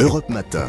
Europe Matin.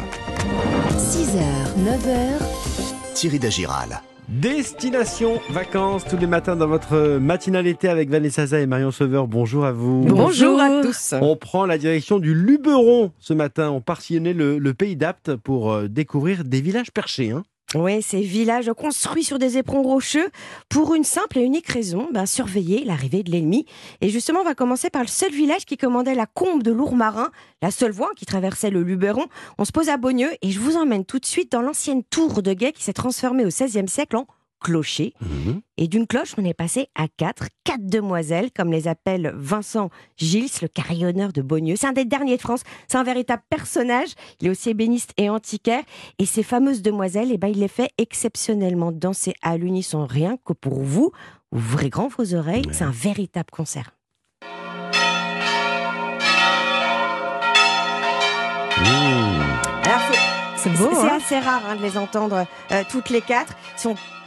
6h, 9h, Thierry Dagiral. Destination vacances tous les matins dans votre matinale été avec Vanessa Zaza et Marion Sauveur. Bonjour à vous. Bonjour à tous. On prend la direction du Luberon ce matin. On part sillonner le, le pays d'Apt pour euh, découvrir des villages perchés. hein. Oui, ces villages construits sur des éperons rocheux pour une simple et unique raison, ben, surveiller l'arrivée de l'ennemi. Et justement, on va commencer par le seul village qui commandait la combe de l'Ourmarin, la seule voie qui traversait le Luberon. On se pose à Beaugneux et je vous emmène tout de suite dans l'ancienne tour de guet qui s'est transformée au XVIe siècle en clocher. Mhm. Et d'une cloche, on est passé à quatre, quatre demoiselles, comme les appelle Vincent Gilles, le carillonneur de Beaugneux. C'est un des derniers de France, c'est un véritable personnage. Il est aussi ébéniste et antiquaire. Et ces fameuses demoiselles, eh ben, il les fait exceptionnellement danser à l'unisson, rien que pour vous. Ouvrez grand vos oreilles, c'est un véritable concert. Alors, faut- C'est hein assez rare hein, de les entendre euh, toutes les quatre.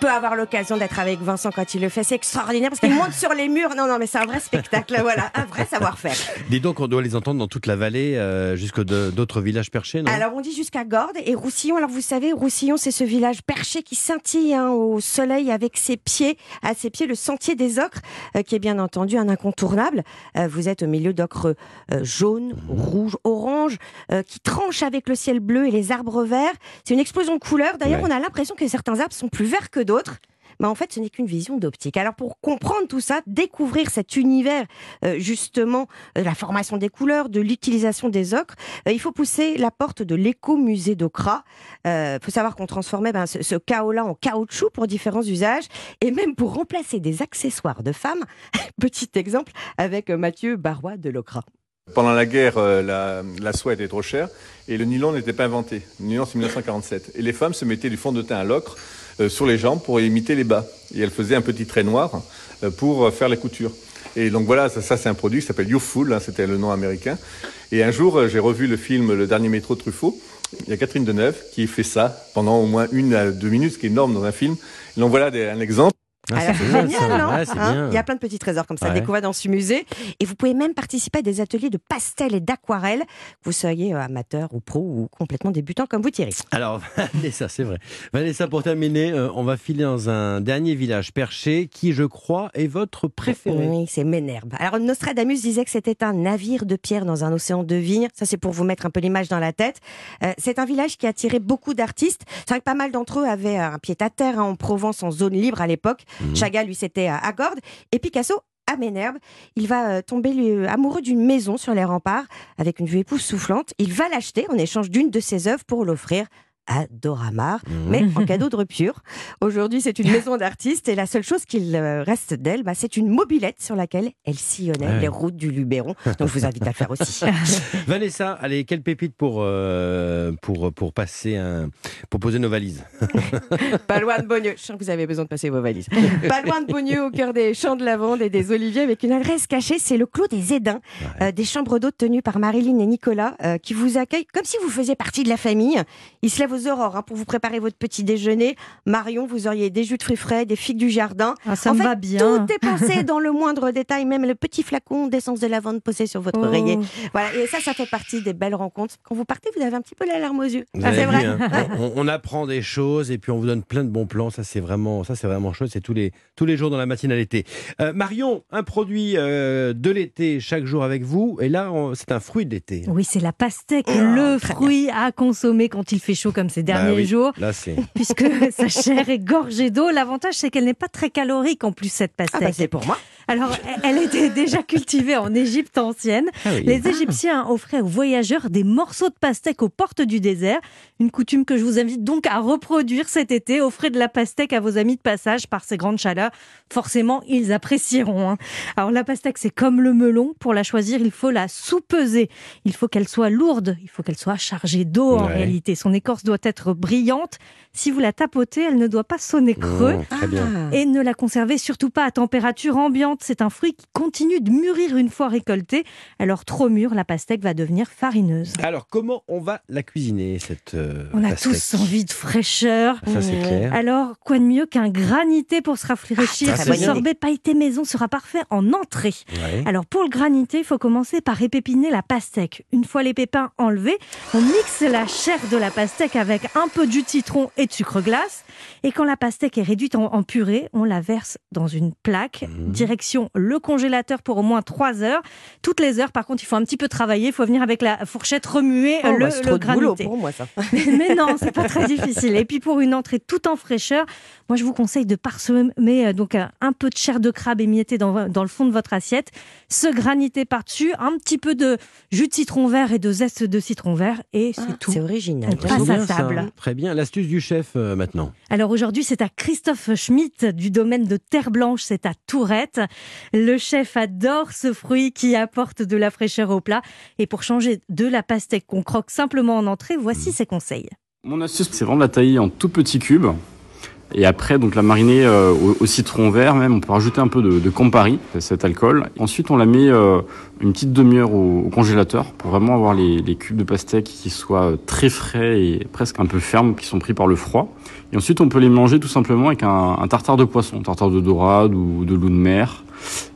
Peut avoir l'occasion d'être avec Vincent quand il le fait, c'est extraordinaire parce qu'il monte sur les murs. Non, non, mais c'est un vrai spectacle, voilà, un vrai savoir-faire. Dis donc, on doit les entendre dans toute la vallée, euh, jusqu'à de- d'autres villages perchés, non? Alors on dit jusqu'à Gordes et Roussillon. Alors vous savez, Roussillon, c'est ce village perché qui scintille hein, au soleil avec ses pieds, à ses pieds le sentier des ocres, euh, qui est bien entendu un incontournable. Euh, vous êtes au milieu d'ocres euh, jaunes, rouges, oranges, qui tranchent avec le ciel bleu et les arbres verts. C'est une explosion de couleurs. D'ailleurs, Ouais. on a l'impression que certains arbres sont plus verts que d'autres. Mais en fait, ce n'est qu'une vision d'optique. Alors, pour comprendre tout ça, découvrir cet univers, euh, justement, euh, la formation des couleurs, de l'utilisation des ocres, euh, il faut pousser la porte de l'écomusée d'Okra. Il faut savoir qu'on transformait ben, ce, ce chaos-là en caoutchouc pour différents usages et même pour remplacer des accessoires de femmes. Petit exemple avec Mathieu Barrois de l'Okra. Pendant la guerre, la, la soie était trop chère et le nylon n'était pas inventé. Le nylon, c'est 1947. Et les femmes se mettaient du fond de teint à l'ocre sur les jambes pour imiter les bas. Et elles faisaient un petit trait noir euh, pour euh, faire les coutures. Et donc voilà, ça, ça, c'est un produit qui s'appelle Youthful, hein, c'était le nom américain. Et un jour, euh, j'ai revu le film Le Dernier métro Truffaut. Il y a Catherine Deneuve qui fait ça pendant au moins une à deux minutes, ce qui est énorme dans un film. Et donc voilà un exemple. Ah, c'est génial, ça. non Hein bien. Il y a plein de petits trésors comme ça Ouais. découvrir dans ce musée. Et vous pouvez même participer à des ateliers de pastel et d'aquarelle. Vous soyez euh, amateur ou pro ou complètement débutant comme vous, Thierry. Alors, Vanessa, c'est vrai. Vanessa, pour terminer, euh, on va filer dans un dernier village perché qui, je crois, est votre préféré. Oui, c'est Ménherbe. Alors, Nostradamus disait que c'était un navire de pierre dans un océan de vignes. Ça, c'est pour vous mettre un peu l'image dans la tête. Euh, c'est un village qui a attiré beaucoup d'artistes. C'est vrai que pas mal d'entre eux avaient un pied à terre hein, en Provence, en zone libre à l'époque. Mhm. Chagall, lui, c'était à Gordes. Et Picasso, à Ménherbe, il va euh, tomber amoureux d'une maison sur les remparts avec une vue époustouflante. Il va l'acheter en échange d'une de ses œuvres pour l'offrir à Dora Maar, Mhm. mais en cadeau de rupture. Aujourd'hui, c'est une maison d'artistes et la seule chose qu'il euh, reste d'elle, bah, c'est une mobilette sur laquelle elle sillonnait Ouais. les routes du Luberon. Donc, je vous invite à le faire aussi. Vanessa, allez, quelle pépite pour, euh, pour, pour passer un, pour poser nos valises Pas loin de Beaugneux. Je sens que vous avez besoin de passer vos valises. Pas loin de Beaugneux, au cœur des champs de lavande et des oliviers, avec une adresse cachée, c'est le Clos des Édins, euh, des chambres d'hôtes tenues par Marilyn et Nicolas, euh, qui vous accueillent comme si vous faisiez partie de la famille. Ils se lèvent aurores hein, pour vous préparer votre petit déjeuner. Marion, vous auriez des jus de fruits frais, des figues du jardin. Ah, Ça en me fait, va bien. Tout est pensé dans le moindre détail, même le petit flacon d'essence de lavande posé sur votre Oh. oreiller. Voilà, et ça, ça fait partie des belles rencontres. Quand vous partez, vous avez un petit peu la larme aux yeux. Ah, c'est vrai. hein on, on apprend des choses et puis on vous donne plein de bons plans. Ça, c'est vraiment, ça, c'est vraiment chouette. C'est tous les, tous les jours dans la matinalité. Euh, Marion, un produit euh, de l'été chaque jour avec vous. Et là, c'est un fruit de l'été. Oui, c'est la pastèque, Oh, le fruit à consommer quand il fait chaud comme ces Bah derniers oui, jours, Là, puisque sa chair est gorgée d'eau. L'avantage, c'est qu'elle n'est pas très calorique en plus, cette Ah, pastèque. bah, c'est pour moi. Alors, elle était déjà cultivée en Égypte ancienne. Ah oui. Les Égyptiens offraient aux voyageurs des morceaux de pastèque aux portes du désert. Une coutume que je vous invite donc à reproduire cet été. Offrez de la pastèque à vos amis de passage par ces grandes chaleurs. Forcément, ils apprécieront. hein. Alors, la pastèque, c'est comme le melon. Pour la choisir, il faut la sous-peser. Il faut qu'elle soit lourde. Il faut qu'elle soit chargée d'eau en Ouais. réalité. Son écorce doit être brillante. Si vous la tapotez, elle ne doit pas sonner creux. Très bien. Ah. Et ne la conservez surtout pas à température ambiante. C'est un fruit qui continue de mûrir une fois récolté. Alors trop mûr, la pastèque va devenir farineuse. Alors, comment on va la cuisiner, cette euh, On a pastèque tous envie de fraîcheur. Ça, c'est clair. Alors, quoi de mieux qu'un granité pour se rafraîchir? Ah, idée. sorbet pailleté maison sera parfait en entrée. Ouais. Alors pour le granité, il faut commencer par épépiner la pastèque. Une fois les pépins enlevés, on mixe la chair de la pastèque avec un peu de citron et de sucre glace. Et quand la pastèque est réduite en, en purée, on la verse dans une plaque. Mhm. Direction le congélateur pour au moins 3 heures. Toutes les heures, par contre, il faut un petit peu travailler. Il faut venir avec la fourchette remuer Oh, le, bah, c'est le granité. pour moi, ça. Mais non, c'est pas très difficile. Et puis pour une entrée tout en fraîcheur, moi je vous conseille de parsemer euh, donc un peu de chair de crabe émiettée dans, dans le fond de votre assiette, se graniter par-dessus, un petit peu de jus de citron vert et de zeste de citron vert et c'est Ah, tout. C'est original. On Très passe à bien, ça. table. Très bien. L'astuce du chef euh, maintenant. Alors aujourd'hui, c'est à Christophe Schmitt du domaine de Terre Blanche, c'est à Tourette. Le chef adore ce fruit qui apporte de la fraîcheur au plat. Et pour changer de la pastèque qu'on croque simplement en entrée, voici ses conseils. Mon astuce, c'est vraiment de la tailler en tout petits cubes. Et après, donc la mariner euh, au, citron vert, même, on peut rajouter un peu de, de Campari, cet alcool. Ensuite, on la met euh, une petite demi-heure au, congélateur pour vraiment avoir les, cubes de pastèque qui soient très frais et presque un peu fermes, qui sont pris par le froid. Et ensuite, on peut les manger tout simplement avec un, tartare de poisson, tartare de dorade ou de loup de mer.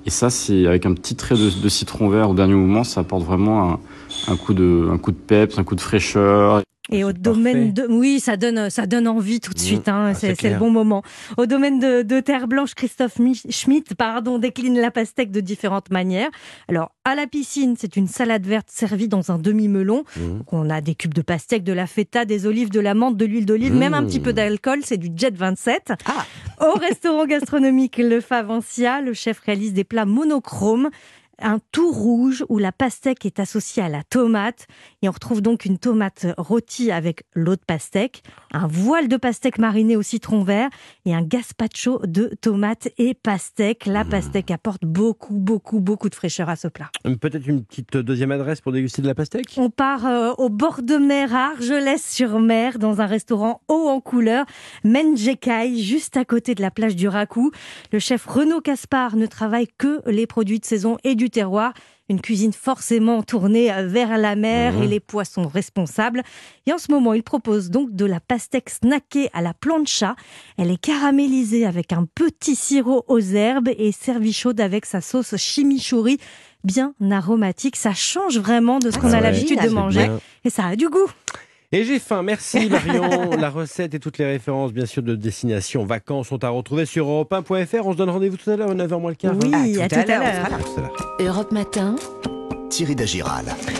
Et ça, c'est avec un petit trait de, de citron vert au dernier moment, ça apporte vraiment un, un coup de, un coup de peps, un coup de fraîcheur. Et au domaine de, oui, ça donne, ça donne envie tout de Mmh. suite. Hein, Ah, c'est le bon moment. Au domaine de, de terre blanche, Christophe Mi- Schmitt, pardon, décline la pastèque de différentes manières. Alors à la piscine, c'est une salade verte servie dans un demi-melon. Donc, On a des cubes de pastèque, de la feta, des olives, de la menthe, de l'huile d'olive, même un Mmh. petit peu d'alcool. C'est du Jet 27. Ah. Au restaurant gastronomique Le Favencia, le chef réalise des plats monochromes. Un tout rouge où la pastèque est associée à la tomate. Et on retrouve donc une tomate rôtie avec l'eau de pastèque, un voile de pastèque marinée au citron vert et un gazpacho de tomates et pastèque. La pastèque apporte beaucoup, beaucoup, beaucoup de fraîcheur à ce plat. Peut-être une petite deuxième adresse pour déguster de la pastèque? On part euh, au bord de mer à Argelès-sur-Mer dans un restaurant haut en couleur, Menjekai, juste à côté de la plage du Racou. Le chef Renaud Caspar ne travaille que les produits de saison et du terroir. Une cuisine forcément tournée vers la mer Mhm. et les poissons responsables. Et en ce moment, il propose donc de la pastèque snackée à la plancha. Elle est caramélisée avec un petit sirop aux herbes et servie chaude avec sa sauce chimichurri bien aromatique. Ça change vraiment de ce qu'on a l'habitude de manger bien. et ça a du goût. Et j'ai faim. Merci Marion. la recette et toutes les références, bien sûr, de destination vacances sont à retrouver sur europe1.fr. On se donne rendez-vous tout à l'heure à 9h moins le quart. Oui, tout. À tout à l'heure. Europe Matin, Thierry Dagiral.